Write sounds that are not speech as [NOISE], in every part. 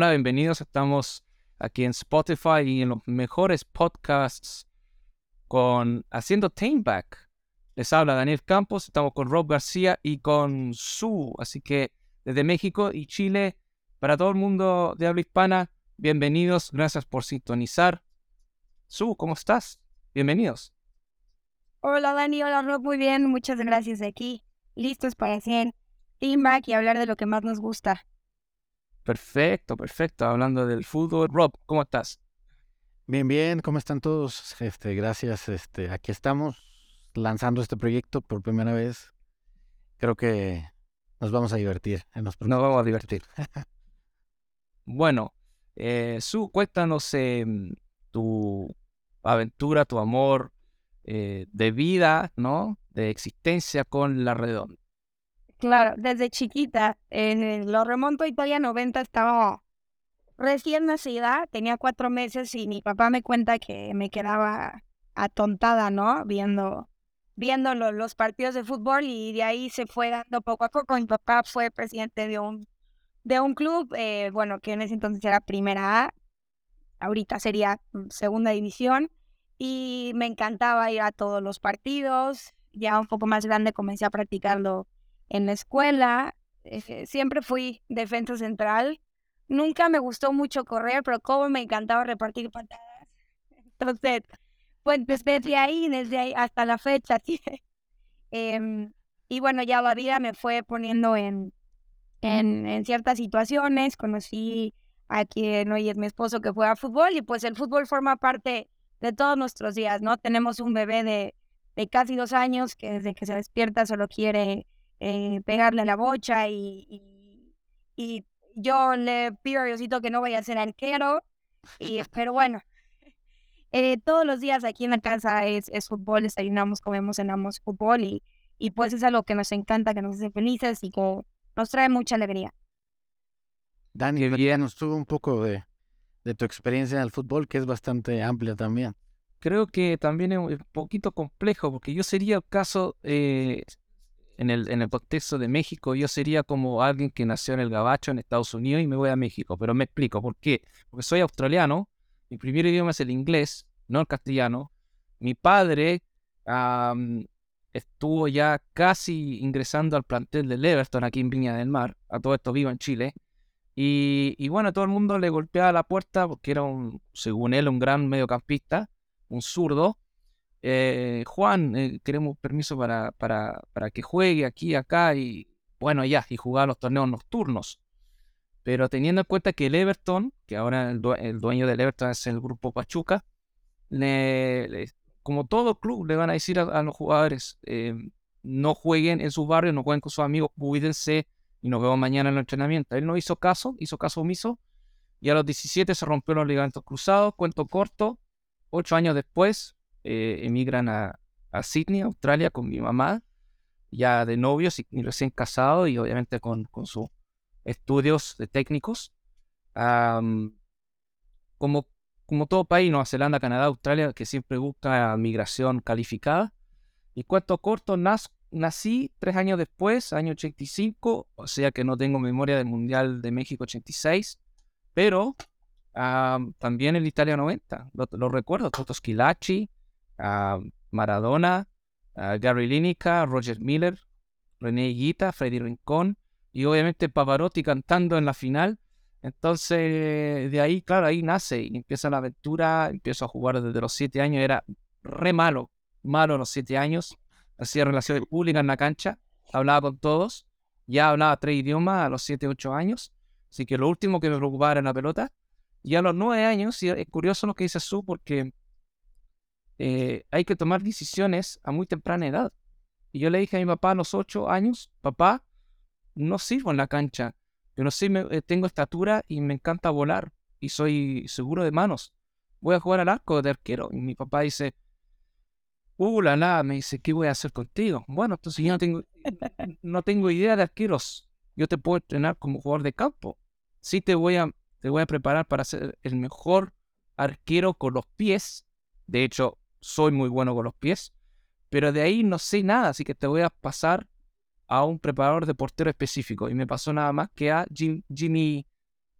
Hola, bienvenidos. Estamos aquí en Spotify y en los mejores podcasts con Haciendo Tameback. Les habla Daniel Campos, estamos con Rob García y con Su. Así que desde México y Chile, para todo el mundo de habla hispana, bienvenidos, gracias por sintonizar. Su, ¿cómo estás? Bienvenidos. Hola Dani, hola Rob, muy bien, muchas gracias de aquí. Listos para hacer teamback y hablar de lo que más nos gusta. Perfecto, perfecto. Hablando del fútbol. Rob, ¿cómo estás? Bien, bien, ¿cómo están todos? Este, gracias. Este, aquí estamos lanzando este proyecto por primera vez. Creo que nos vamos a divertir en los Nos vamos a divertir. bueno, eh, Su, cuéntanos em, tu aventura, tu amor eh, de vida, ¿no? De existencia con la redonda. Claro, desde chiquita, eh, lo remonto a Italia 90, estaba recién nacida, tenía cuatro meses y mi papá me cuenta que me quedaba atontada, ¿no? Viendo, viendo lo- los partidos de fútbol y de ahí se fue dando poco a poco. Mi papá fue presidente de un, de un club, eh, bueno, que en ese entonces era Primera A, ahorita sería mm, Segunda División, y me encantaba ir a todos los partidos. Ya un poco más grande comencé a practicarlo en la escuela. eh, siempre fui defensa central. Nunca me gustó mucho correr, pero como me encantaba repartir patadas. [LAUGHS] Entonces, pues desde ahí, desde ahí hasta la fecha, [LAUGHS] sí. Em, y bueno, ya la vida me fue poniendo en, en, en ciertas situaciones. Conocí a quien hoy es mi esposo que juega fútbol y pues el fútbol forma parte de todos nuestros días, ¿no? Tenemos un bebé de, de casi dos años que desde que se despierta solo quiere eh, pegarle a la bocha y, y, y yo le pido a Diosito que no vaya a ser arquero, y, [LAUGHS] pero bueno, eh, todos los días aquí en la casa es, es fútbol, desayunamos, comemos, cenamos fútbol y, y pues es algo que nos encanta, que nos hace felices y que nos trae mucha alegría. Dani, Qué bien. platícanos tú un poco de, de tu experiencia en el fútbol, que es bastante amplia también. Creo que también es un poquito complejo, porque yo sería el caso, eh, en, el, contexto de México, yo sería como alguien que nació en el Gabacho, en Estados Unidos, y me voy a México. Pero me explico, ¿por qué? Porque soy australiano, mi primer idioma es el inglés, no el castellano. Mi padre estuvo ya casi ingresando al plantel del Everton aquí en Viña del Mar, a todo esto vivo en Chile. Y, y bueno, todo el mundo le golpeaba la puerta porque era un, según él, un gran mediocampista, un zurdo. Eh, Juan, eh, queremos permiso para, para, para que juegue aquí, acá y bueno, ya, y jugar los torneos nocturnos. Pero teniendo en cuenta que el Everton, que ahora el, due- el dueño del Everton es el grupo Pachuca, le- como todo club, le van a decir a, a los jugadores, eh, no jueguen en sus barrios, no jueguen con sus amigos, cuídense y nos vemos mañana en el entrenamiento. Él no hizo caso, hizo caso omiso, y a los 17 se rompió los ligamentos cruzados, cuento corto, ocho años después eh, emigran a, a Sydney, Australia, con mi mamá, ya de novios y, y recién casado, y obviamente con, con sus estudios de técnicos. Am, como, como todo país, Nueva Zelanda, Canadá, Australia, que siempre busca migración calificada. Y cuento corto, nací tres años después, año 85, o sea que no tengo memoria del Mundial de México 86, pero am, también el Italia 90, lo, lo recuerdo, Toto Schilacci, am, Maradona, ah, Gary Lineker, Roger Miller, René Higuita, Freddy Rincón y obviamente Pavarotti cantando en la final. Entonces, de ahí, claro, ahí nace y empieza la aventura. Empiezo a jugar desde los siete años. Era re malo, malo a los siete años. Hacía relaciones públicas en la cancha, hablaba con todos. Ya hablaba tres idiomas a los siete, ocho años. Así que lo último que me preocupaba era la pelota. Y a los nueve años, y es curioso lo que dice Su, porque eh, hay que tomar decisiones a muy temprana edad. Y yo le dije a mi papá a los ocho años, papá, no sirvo en la cancha. Yo no sé, tengo estatura y me encanta volar y soy seguro de manos. Voy a jugar al arco de arquero. Y mi papá dice, uh, la, la, me dice, ¿qué voy a hacer contigo? Bueno, entonces yo no tengo, no tengo idea de arqueros. Yo te puedo entrenar como jugador de campo. Sí te voy a te voy a preparar para ser el mejor arquero con los pies. De hecho, soy muy bueno con los pies. Pero de ahí no sé nada, así que te voy a pasar a un preparador de portero específico. Y me pasó nada más que a Jimmy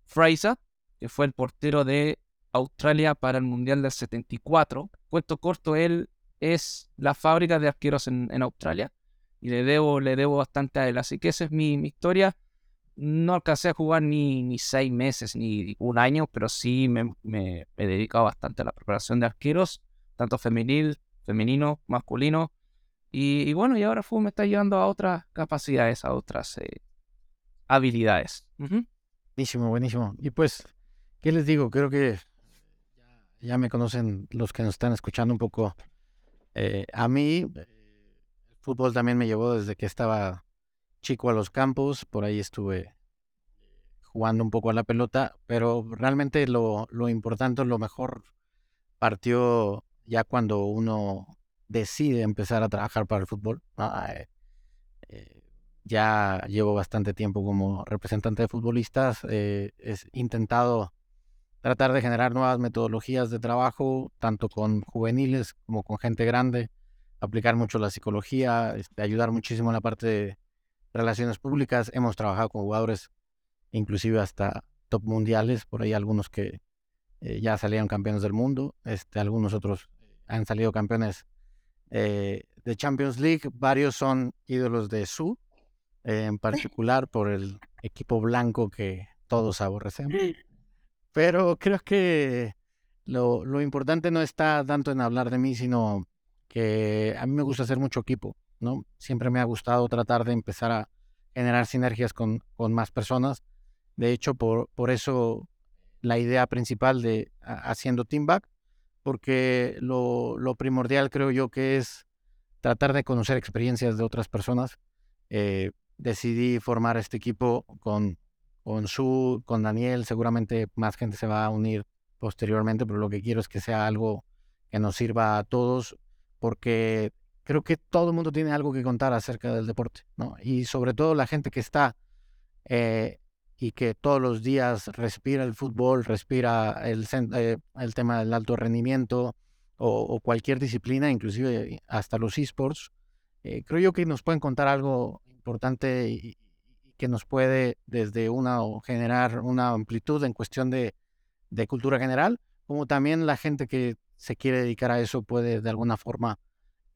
Fraser, que fue el portero de Australia para el Mundial del 74. Cuento corto, él es la fábrica de arqueros en, Australia. Y le debo, le debo bastante a él. Así que esa es mi, mi historia no alcancé a jugar ni, ni seis meses ni un año, pero sí me, me, he dedicado bastante a la preparación de arqueros, tanto femenil, femenino, masculino. Y, bueno, y ahora fútbol me está llevando a otras capacidades, a otras eh, habilidades. Buenísimo, buenísimo. Y pues, ¿qué les digo? Creo que ya me conocen los que nos están escuchando un poco. Eh, a mí, el fútbol también me llevó desde que estaba chico a los campos, por ahí estuve jugando un poco a la pelota, pero realmente lo, lo importante, lo mejor partió ya cuando uno decide empezar a trabajar para el fútbol. Eh, eh, ya llevo bastante tiempo como representante de futbolistas, eh, he intentado tratar de generar nuevas metodologías de trabajo, tanto con juveniles como con gente grande, aplicar mucho la psicología, este, ayudar muchísimo en la parte de relaciones públicas, hemos trabajado con jugadores inclusive hasta top mundiales, por ahí algunos que eh, ya salieron campeones del mundo, este, algunos otros han salido campeones eh, de Champions League, varios son ídolos de Su, eh, en particular por el equipo blanco que todos aborrecemos. Pero creo que lo, lo importante no está tanto en hablar de mí, sino que a mí me gusta hacer mucho equipo. ¿no? Siempre me ha gustado tratar de empezar a generar sinergias con, con más personas. De hecho, por, por eso la idea principal de haciendo Team Back, porque lo, lo, primordial creo yo que es tratar de conocer experiencias de otras personas. Eh, decidí formar este equipo con, con Su, con Daniel, seguramente más gente se va a unir posteriormente, pero lo que quiero es que sea algo que nos sirva a todos, porque creo que todo el mundo tiene algo que contar acerca del deporte, ¿no? Y sobre todo la gente que está eh, y que todos los días respira el fútbol, respira el, eh, el tema del alto rendimiento o, cualquier disciplina, inclusive hasta los esports, eh, creo yo que nos pueden contar algo importante y, que nos puede desde una generar una amplitud en cuestión de, de cultura general, como también la gente que se quiere dedicar a eso puede de alguna forma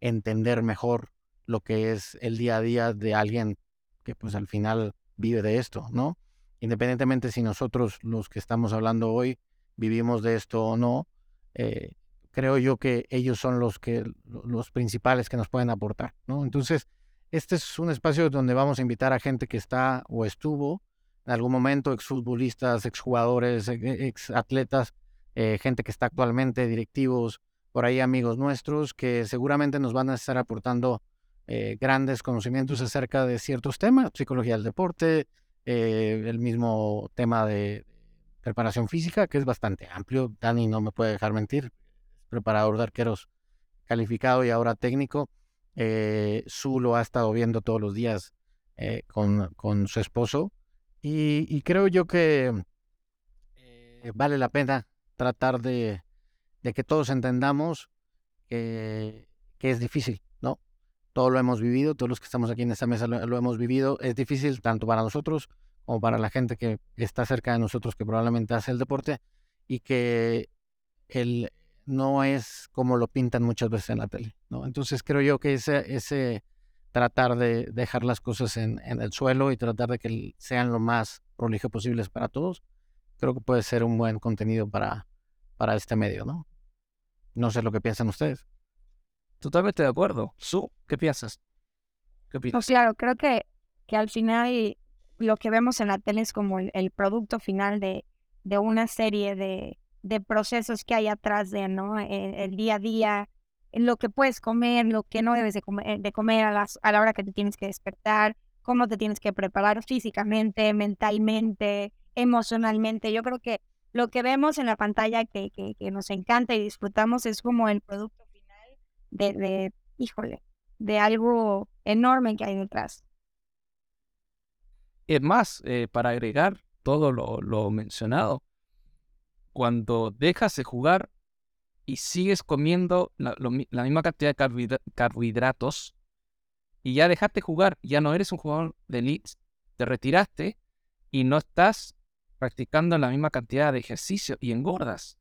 entender mejor lo que es el día a día de alguien que pues al final vive de esto, ¿no? Independientemente si nosotros los que estamos hablando hoy vivimos de esto o no, eh, creo yo que ellos son los que los principales que nos pueden aportar. Entonces, este es un espacio donde vamos a invitar a gente que está o estuvo en algún momento, exfutbolistas, exjugadores, exatletas, eh, gente que está actualmente, directivos, por ahí amigos nuestros que seguramente nos van a estar aportando eh, grandes conocimientos acerca de ciertos temas, psicología del deporte, eh, el mismo tema de preparación física, que es bastante amplio. Dani no me puede dejar mentir, preparador de arqueros calificado y ahora técnico. Eh, Su lo ha estado viendo todos los días con, con, su esposo y, creo yo que vale la pena tratar de que todos entendamos que, es difícil. Todo lo hemos vivido, todos los que estamos aquí en esta mesa lo, hemos vivido. Es difícil tanto para nosotros como para la gente que está cerca de nosotros, que probablemente hace el deporte, y que el, no es como lo pintan muchas veces en la tele, ¿no? Entonces creo yo que ese, tratar de dejar las cosas en, en el suelo y tratar de que sean lo más prolijo posibles para todos, creo que puede ser un buen contenido para, para este medio, ¿no? No sé lo que piensan ustedes. Totalmente de acuerdo. Su, ¿qué piensas? ¿Qué piensas? claro, creo que, que al final lo que vemos en la tele es como el, producto final de, de una serie de, de, procesos que hay atrás de, ¿no? El, día a día, lo que puedes comer, lo que no debes de comer, de comer a, las, a la hora que te tienes que despertar, cómo te tienes que preparar físicamente, mentalmente, emocionalmente. Yo creo que lo que vemos en la pantalla que, que, nos encanta y disfrutamos es como el producto de, híjole, de algo enorme que hay detrás. Es más, eh, para agregar todo lo, lo, mencionado, cuando dejas de jugar y sigues comiendo la, la misma cantidad de carbohidra- carbohidratos y ya dejaste jugar, ya no eres un jugador de elite, te retiraste y no estás practicando la misma cantidad de ejercicio y engordas.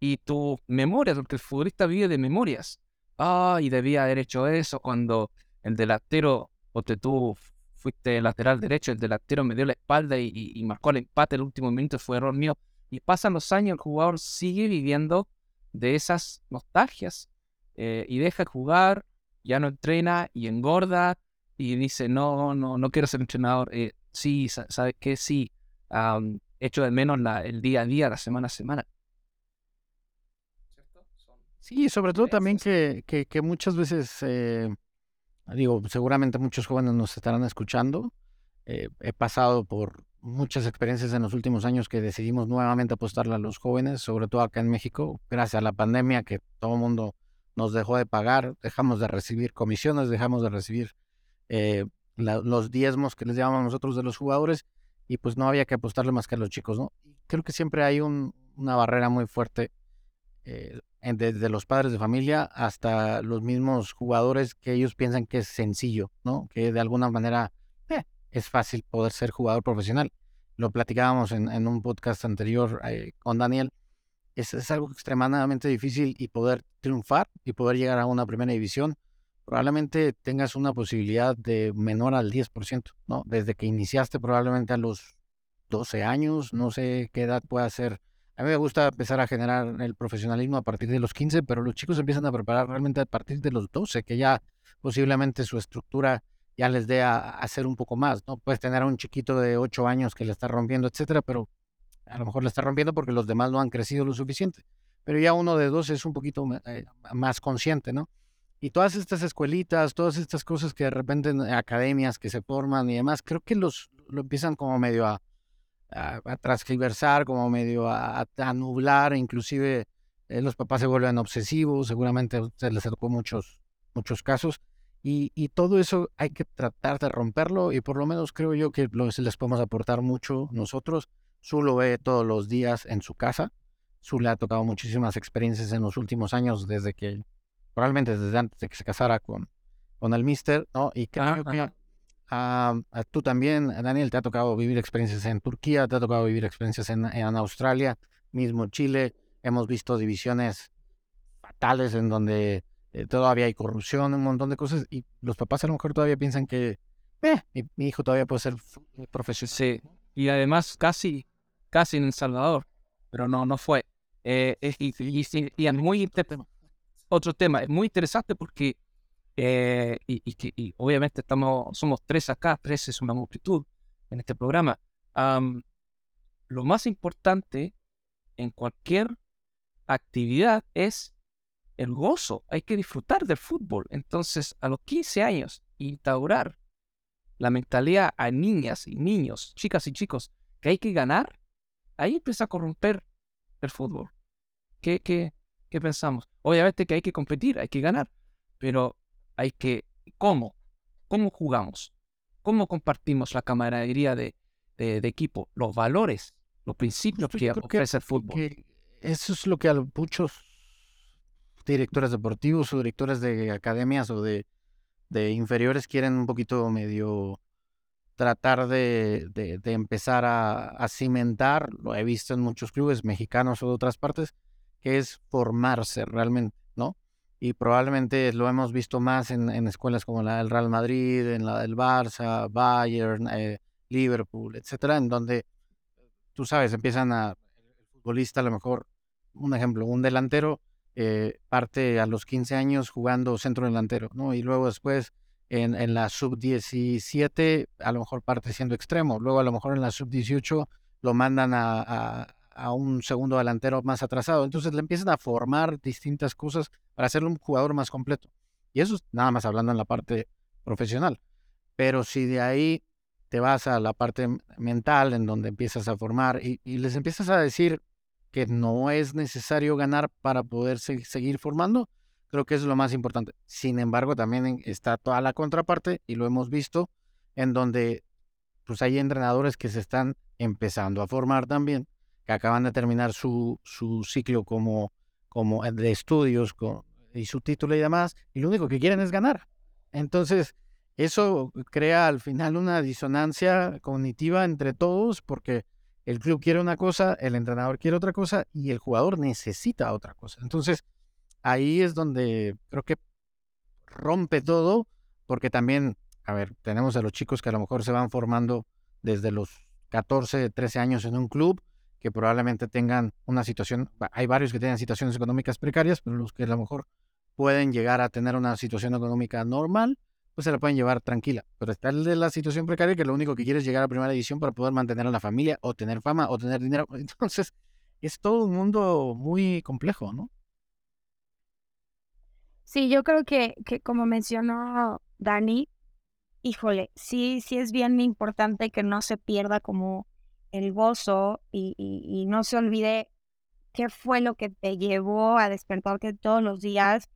Y tu memoria, porque el futbolista vive de memorias. Ah, y debía haber hecho eso cuando el delantero, o te tú fuiste lateral derecho, el delantero me dio la espalda y, marcó el empate el último minuto, fue error mío. Y pasan los años, el jugador sigue viviendo de esas nostalgias eh, y deja de jugar, ya no entrena y engorda y dice, no, no, no quiero ser entrenador. Eh, sí, sa- ¿sabes qué? Sí, am, echo de menos el día a día, la semana a semana. Son- Sí, sobre todo también que, que, que muchas veces, eh, digo, seguramente muchos jóvenes nos estarán escuchando. eh, he pasado por muchas experiencias en los últimos años que decidimos nuevamente apostarle a los jóvenes, sobre todo acá en México, gracias a la pandemia que todo el mundo nos dejó de pagar, dejamos de recibir comisiones, dejamos de recibir eh, la- los diezmos que les llamamos nosotros de los jugadores y pues no había que apostarle más que a los chicos, ¿no? Creo que siempre hay un- una barrera muy fuerte eh, desde los padres de familia hasta los mismos jugadores que ellos piensan que es sencillo, ¿no? Que de alguna manera eh, es fácil poder ser jugador profesional. Lo platicábamos en, en un podcast anterior eh, con Daniel. Es, es algo extremadamente difícil y poder triunfar y poder llegar a una primera división. Probablemente tengas una posibilidad de menor al 10%, ¿no? Desde que iniciaste probablemente a los 12 años, no sé qué edad pueda ser a mí me gusta empezar a generar el profesionalismo a partir de los 15, pero los chicos empiezan a preparar realmente a partir de los 12, que ya posiblemente su estructura ya les dé a, hacer un poco más, ¿no? Puedes tener a un chiquito de 8 años que le está rompiendo, etcétera, pero a lo mejor le está rompiendo porque los demás no han crecido lo suficiente. Pero ya uno de 12 es un poquito eh, más consciente, ¿no? Y todas estas escuelitas, todas estas cosas que de repente en academias que se forman y demás, creo que los lo empiezan como medio a, a, a transgiversar, como medio a, a- nublar, inclusive eh, los papás se vuelven obsesivos, seguramente usted les tocó muchos, muchos casos, y, y todo eso hay que tratar de romperlo, y por lo menos creo yo que lo- les podemos aportar mucho nosotros. Su lo ve todos los días en su casa, Su le ha tocado muchísimas experiencias en los últimos años, desde que, probablemente desde antes de que se casara con, con el mister, ¿no? Y creo que. Ah, a tú también, Daniel, te ha tocado vivir experiencias en Turquía, te ha tocado vivir experiencias en, Australia, mismo Chile. Hemos visto divisiones fatales en donde eh, todavía hay corrupción, un montón de cosas, y los papás a lo mejor todavía piensan que eh, mi, hijo todavía puede ser eh, profesional. Sí, y además casi, casi en El Salvador, pero no, no fue. Y, es muy otro tema, es muy interesante porque, eh, y, obviamente estamos, somos tres acá, tres es una multitud en este programa. Am, lo más importante en cualquier actividad es el gozo, hay que disfrutar del fútbol. Entonces, a los 15 años, instaurar la mentalidad a niñas y niños, chicas y chicos, que hay que ganar, ahí empieza a corromper el fútbol. ¿Qué, qué, qué pensamos? Obviamente que hay que competir, hay que ganar, pero hay que... ¿Cómo? ¿Cómo jugamos? ¿Cómo compartimos la camaradería de, de, de equipo? Los valores, los principios Justo que yo creo que- ofrece el fútbol. que eso es lo que a muchos directores deportivos o directores de academias o de, de inferiores quieren un poquito medio tratar de, de- de empezar a, a cimentar, lo he visto en muchos clubes mexicanos o de otras partes, que es formarse realmente, ¿no? Y probablemente lo hemos visto más en, escuelas como la del Real Madrid, en la del Barça, Bayern, eh, Liverpool, etcétera, en donde tú sabes, empiezan a, el futbolista a lo mejor, un ejemplo, un delantero eh, parte a los 15 años jugando centro delantero, ¿no? Y luego después en, en la sub-17 a lo mejor parte siendo extremo, luego a lo mejor en la sub-18 lo mandan a, a- a un segundo delantero más atrasado, entonces le empiezan a formar distintas cosas para hacerlo un jugador más completo. Y eso es nada más hablando en la parte profesional. Pero si de ahí te vas a la parte mental en donde empiezas a formar y, les empiezas a decir que no es necesario ganar para poder se- seguir formando, creo que es lo más importante. Sin embargo, también está toda la contraparte y lo hemos visto en donde pues hay entrenadores que se están empezando a formar también que acaban de terminar su, su ciclo como, como de estudios y su título y demás, y lo único que quieren es ganar. Entonces, eso crea al final una disonancia cognitiva entre todos porque el club quiere una cosa, el entrenador quiere otra cosa y el jugador necesita otra cosa. Entonces, ahí es donde creo que rompe todo porque también, a ver, tenemos a los chicos que a lo mejor se van formando desde los 14, 13 años en un club que probablemente tengan una situación, hay varios que tienen situaciones económicas precarias, pero los que a lo mejor pueden llegar a tener una situación económica normal, pues se la pueden llevar tranquila. Pero está el de la situación precaria que lo único que quiere es llegar a primera división para poder mantener a la familia o tener fama o tener dinero. [LAUGHS] Entonces, es todo un mundo muy complejo, ¿no? Sí, yo creo que, que como mencionó Dani, híjole, sí, sí es bien importante que no se pierda como el gozo y, y no se olvide qué fue lo que te llevó a despertarte todos los días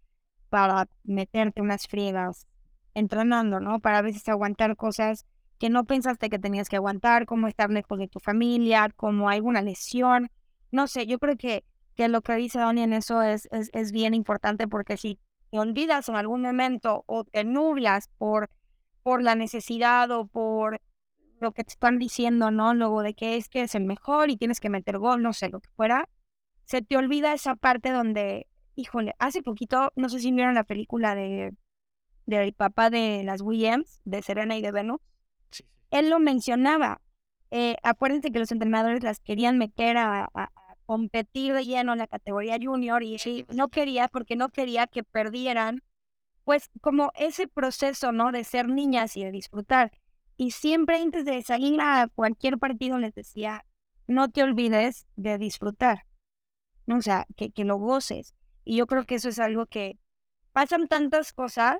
para meterte unas friegas entrenando, ¿no? Para a veces aguantar cosas que no pensaste que tenías que aguantar, como estar lejos de tu familia, como alguna lesión. No sé, yo creo que, que lo que dice Donnie en eso es, es, es bien importante porque si te olvidas en algún momento o te nublas por, por la necesidad o por lo que te están diciendo, ¿no? Luego de que es que es el mejor y tienes que meter gol, no sé, lo que fuera, se te olvida esa parte donde, híjole, hace poquito, no sé si vieron la película de del papá de las Williams, de Serena y de Venus, él lo mencionaba. Eh, acuérdense que los entrenadores las querían meter a, competir de lleno en la categoría junior y no quería porque no quería que perdieran, pues como ese proceso, ¿no? De ser niñas y de disfrutar. Y siempre antes de salir a cualquier partido les decía, no te olvides de disfrutar, o sea, que, que lo goces. Y yo creo que eso es algo que pasan tantas cosas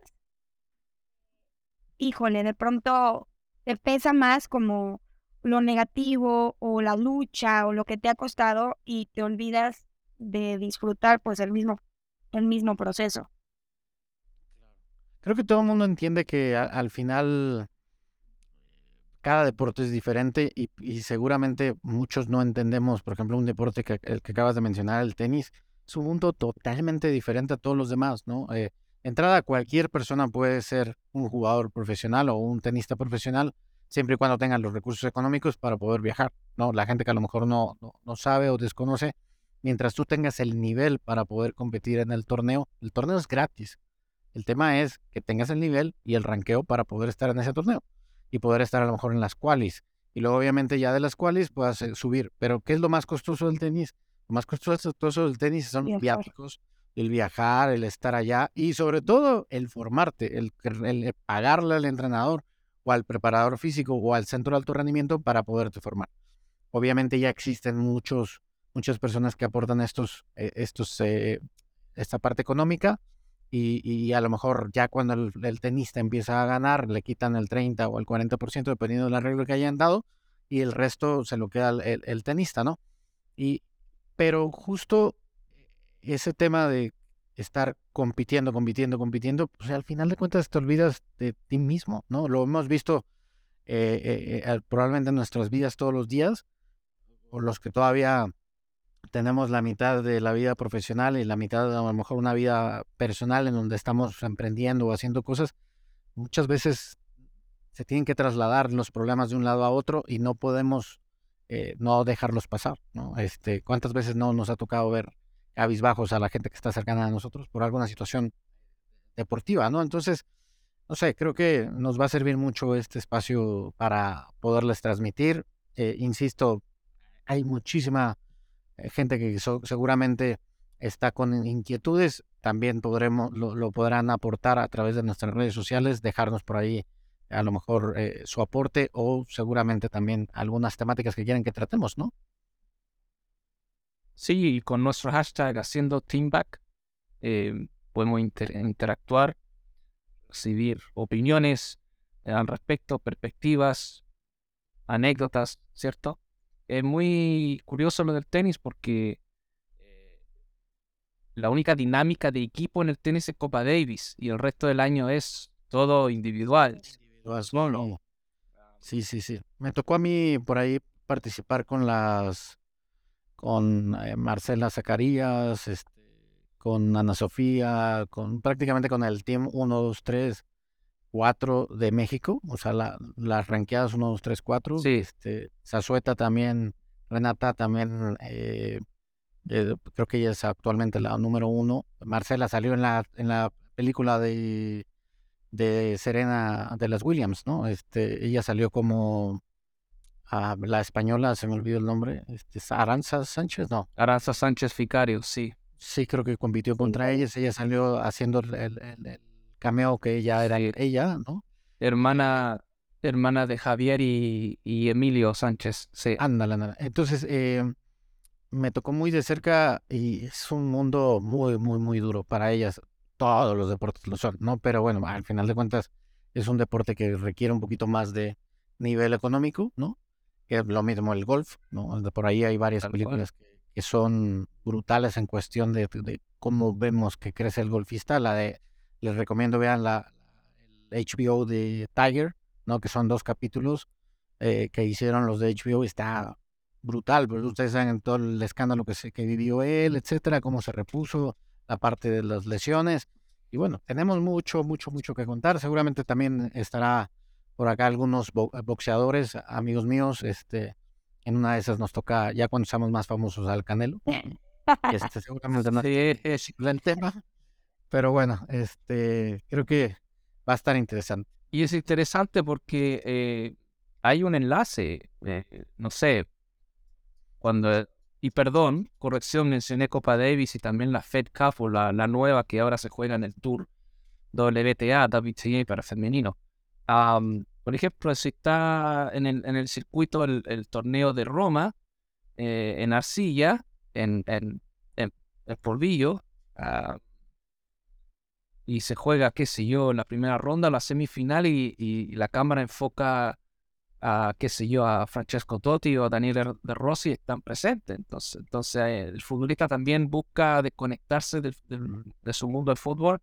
híjole, de pronto te pesa más como lo negativo o la lucha o lo que te ha costado y te olvidas de disfrutar pues el mismo, el mismo proceso. Creo que todo el mundo entiende que al final cada deporte es diferente y, seguramente muchos no entendemos, por ejemplo, un deporte que, el que acabas de mencionar, el tenis, es un mundo totalmente diferente a todos los demás, ¿no? Eh, entrada, cualquier persona puede ser un jugador profesional o un tenista profesional, siempre y cuando tengan los recursos económicos para poder viajar, ¿no? La gente que a lo mejor no, no, sabe o desconoce, mientras tú tengas el nivel para poder competir en el torneo, el torneo es gratis. El tema es que tengas el nivel y el ranqueo para poder estar en ese torneo y poder estar a lo mejor en las qualis. Y luego obviamente ya de las qualis puedas eh, subir. Pero ¿qué es lo más costoso del tenis? Lo más costoso del tenis son los viáticos, el viajar, el estar allá y sobre todo el formarte, el, pagarle al entrenador o al preparador físico o al centro de alto rendimiento para poderte formar. Obviamente ya existen muchos, muchas personas que aportan estos, eh, estos, eh, esta parte económica y, a lo mejor ya cuando el, tenista empieza a ganar le quitan el 30 o el 40% dependiendo del arreglo que hayan dado y el resto se lo queda el, el tenista, ¿no? Y, pero justo ese tema de estar compitiendo, compitiendo, compitiendo, pues al final de cuentas te olvidas de ti mismo, ¿no? Lo hemos visto eh, eh, eh, probablemente en nuestras vidas todos los días, o los que todavía tenemos la mitad de la vida profesional y la mitad, a lo mejor, una vida personal en donde estamos emprendiendo o haciendo cosas, muchas veces se tienen que trasladar los problemas de un lado a otro y no podemos no dejarlos pasar, ¿no? Este, ¿Cuántas veces no nos ha tocado ver bajos a la gente que está cercana a nosotros por alguna situación deportiva, ¿no? Entonces, no sé, creo que nos va a servir mucho este espacio para poderles transmitir. Eh, insisto, hay muchísima eh, gente que seguramente está con inquietudes. También podremos, lo, podrán aportar a través de nuestras redes sociales, dejarnos por ahí a lo mejor eh, su aporte o seguramente también algunas temáticas que quieren que tratemos, ¿no? Sí, y con nuestro hashtag haciendo teamback eh, podemos interactuar, recibir opiniones eh, al respecto, perspectivas, anécdotas, ¿cierto? Es muy curioso lo del tenis porque eh, la única dinámica de equipo en el tenis es Copa Davis y el resto del año es todo individual. Individual, Sí, sí, sí. Me tocó a mí por ahí participar con las con eh, Marcela Zacarías, este, con Ana Sofía, con prácticamente con el team 1, 2, 3, 4 de México, o sea, la- las ranqueadas 1, 2, 3, 4. Sí. Este, Zazueta también, Renata también, eh, eh, creo que ella es actualmente la número uno. Marcela salió en la, en la película de, de Serena de las Williams, ¿no? Este, ella salió como ah, la española, se me olvidó el nombre, este, Aranza Sánchez, no. Aranza Sánchez Ficario, sí. Sí, creo que compitió contra ellas. Ella salió haciendo el, el- el- el cameo que ella era Sí. ella, ¿no? Hermana, hermana de Javier y, y Emilio Sánchez, sí. Ándale, ándale. Entonces, eh, me tocó muy de cerca y es un mundo muy, muy, muy duro para ellas. Todos los deportes lo son, ¿no? Pero bueno, al final de cuentas, es un deporte que requiere un poquito más de nivel económico, ¿no? Que es lo mismo el golf, ¿no? De Por ahí hay varias películas que, que son brutales en cuestión de, de cómo vemos que crece el golfista. La de, les recomiendo vean la, el HBO de Tiger, ¿no? Que son dos capítulos eh, que hicieron los de HBO. Está brutal, pero ustedes saben todo el escándalo que, se, que vivió él, etcétera, cómo se repuso, la parte de las lesiones. Y bueno, tenemos mucho, mucho, mucho que contar. Seguramente también estará por acá algunos bo- boxeadores, amigos míos. Este, en una de esas nos toca, ya cuando seamos más famosos, al Canelo. [LAUGHS] Este, seguramente no Sí, es- el tema. Pero bueno, este, creo que va a estar interesante. Y es interesante porque eh, hay un enlace, eh, no sé, cuando, y perdón, corrección, mencioné Copa Davis y también la Fed Cup o la, la nueva que ahora se juega en el Tour WTA, WTA para femenino. Am, por ejemplo, si está en el, en el circuito el, el torneo de Roma, eh, en arcilla, en, en, en, polvillo, ah, y se juega, qué sé yo, en la primera ronda, la semifinal, y, y la cámara enfoca a, qué sé yo, a Francesco Totti o a Daniel De Rossi, están presentes. Entonces, entonces eh, el futbolista también busca desconectarse del- del- de su mundo del fútbol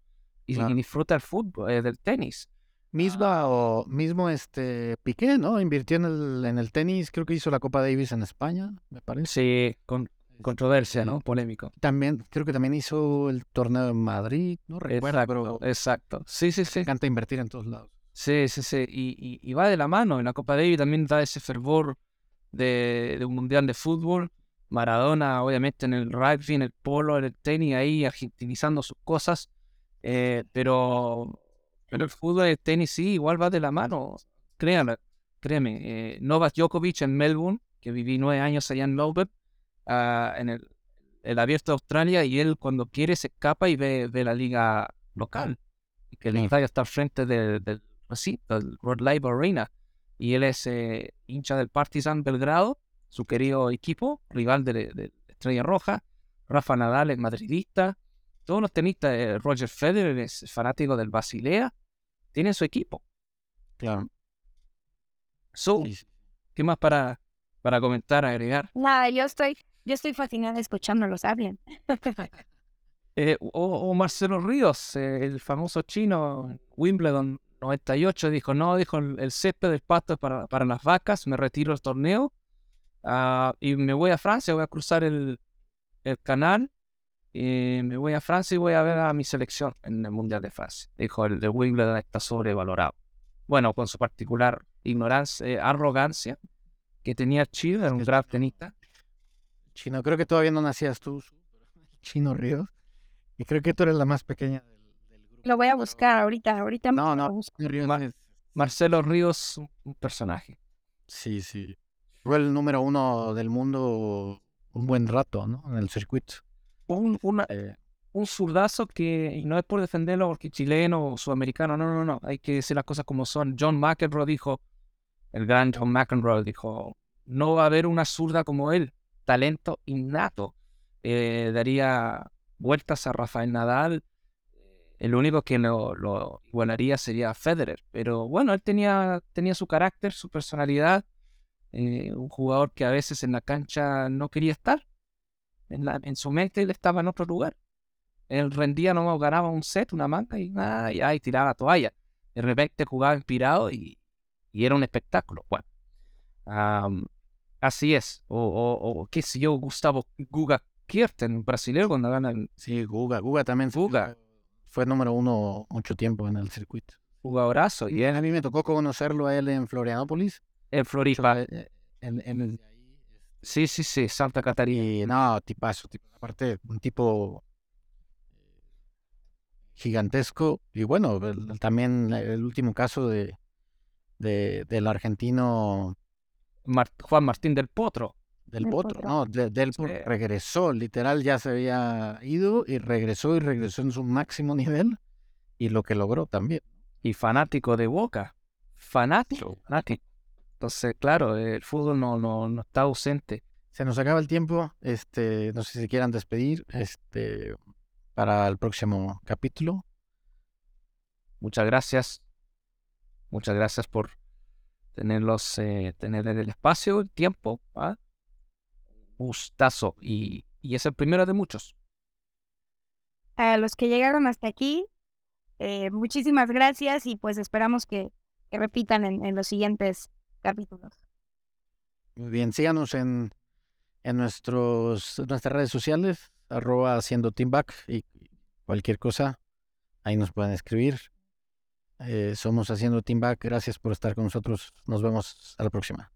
y, disfruta el fútbol, eh, del tenis. Misma o mismo este Piqué, ¿no? Invirtió en el, en el tenis, creo que hizo la Copa Davis en España, me parece. Sí, con controversia, ¿no? Polémico. También, creo que también hizo el torneo en Madrid, no recuerdo, Exacto, pero exacto. Sí, sí, sí. encanta invertir en todos lados. Sí, sí, sí. Y, y- y va de la mano. En la Copa Davis también da ese fervor de, de un mundial de fútbol. Maradona, obviamente, en el rugby, en el polo, en el tenis, ahí argentinizando sus cosas. Eh, pero, pero el fútbol y el tenis sí, igual va de la mano. Créanme, créeme. Eh, Novak Djokovic en Melbourne, que viví nueve años allá en Melbourne, ah, en el, el abierto de Australia, y él cuando quiere se escapa y ve, ve la liga local. Y que el Sí. estadio está al frente del, del recinto, el Rod Laver Arena. Y él es eh, hincha del Partizan Belgrado, su querido equipo, rival de, de Estrella Roja. Rafa Nadal es madridista. Todos los tenistas, eh, Roger Federer es fanático del Basilea. Tienen su equipo. Claro. So, Sí, sí. ¿Qué más para, para comentar, agregar? Nada, yo estoy, yo estoy fascinada escuchándolos hablen. Eh, o, o Marcelo Ríos, eh, el famoso chino en Wimbledon 98, dijo, no, dijo, el, el césped del pasto es para, para las vacas, me retiro del torneo ah, y me voy a Francia, voy a cruzar el, el canal, y me voy a Francia y voy a ver a mi selección en el Mundial de Francia. Dijo, el de Wimbledon está sobrevalorado. Bueno, con su particular ignorancia, eh, arrogancia que tenía Chile, era un gran tenista. Chino, creo que todavía no nacías tú, [LAUGHS] Chino Ríos. Y creo que tú eres la más pequeña del, del grupo. Lo voy a buscar ahorita, ahorita. No, no, Ríos Marcelo Ríos, un- un personaje. Sí, sí. Fue el número uno del mundo un buen rato, ¿no? En el circuito. un, una- Eh, un zurdazo que, y no es por defenderlo porque chileno o sudamericano, no, no, no, hay que decir las cosas como son. John McEnroe dijo, el gran John McEnroe dijo, no va a haber una zurda como él, talento innato. Eh, daría vueltas a Rafael Nadal. El único que lo, lo igualaría sería Federer. Pero bueno, él tenía, tenía su carácter, su personalidad. eh, un jugador que a veces en la cancha no quería estar. En, su mente él estaba en otro lugar. Él rendía, no ganaba un set, una manga y, ah, y, ay, tiraba la toalla. De repente jugaba inspirado y, era un espectáculo. Bueno, Así es. O, o, o qué sé yo, Gustavo Guga Kierten, un brasileño cuando gana el Sí, Guga. Guga también. Guga. Fue número uno mucho tiempo en el circuito. jugadorazo. Y a mí me tocó conocerlo a él en Florianópolis. en Floripa. Eh, En, Sí, sí, sí, Santa Catarina. y no, tipazo, tipo, aparte, un tipo gigantesco. Y bueno, el- también el último caso de, de- del argentino Mar- Juan Martín del Potro. del Del Potro, Potro. ¿no? De- del Potro Sí. regresó, literal ya se había ido y regresó y regresó en su máximo nivel y lo que logró también. y fanático de Boca. Fanático, fanático. Entonces, claro, el fútbol no, no, no está ausente. Se nos acaba el tiempo, este, no sé si quieran despedir, este, para el próximo capítulo. Muchas gracias. Muchas gracias por tenerlos, eh, tener el espacio, el tiempo. ¿ah? Gustazo. Y, y es el primero de muchos. A los que llegaron hasta aquí, eh, muchísimas gracias y pues esperamos que, que repitan en, en los siguientes capítulos. Muy bien, síganos en, en nuestros, nuestras redes sociales, arroba haciendo teamback y cualquier cosa, ahí nos pueden escribir. Eh, somos Haciendo Team Back. Gracias por estar con nosotros. Nos vemos a la próxima.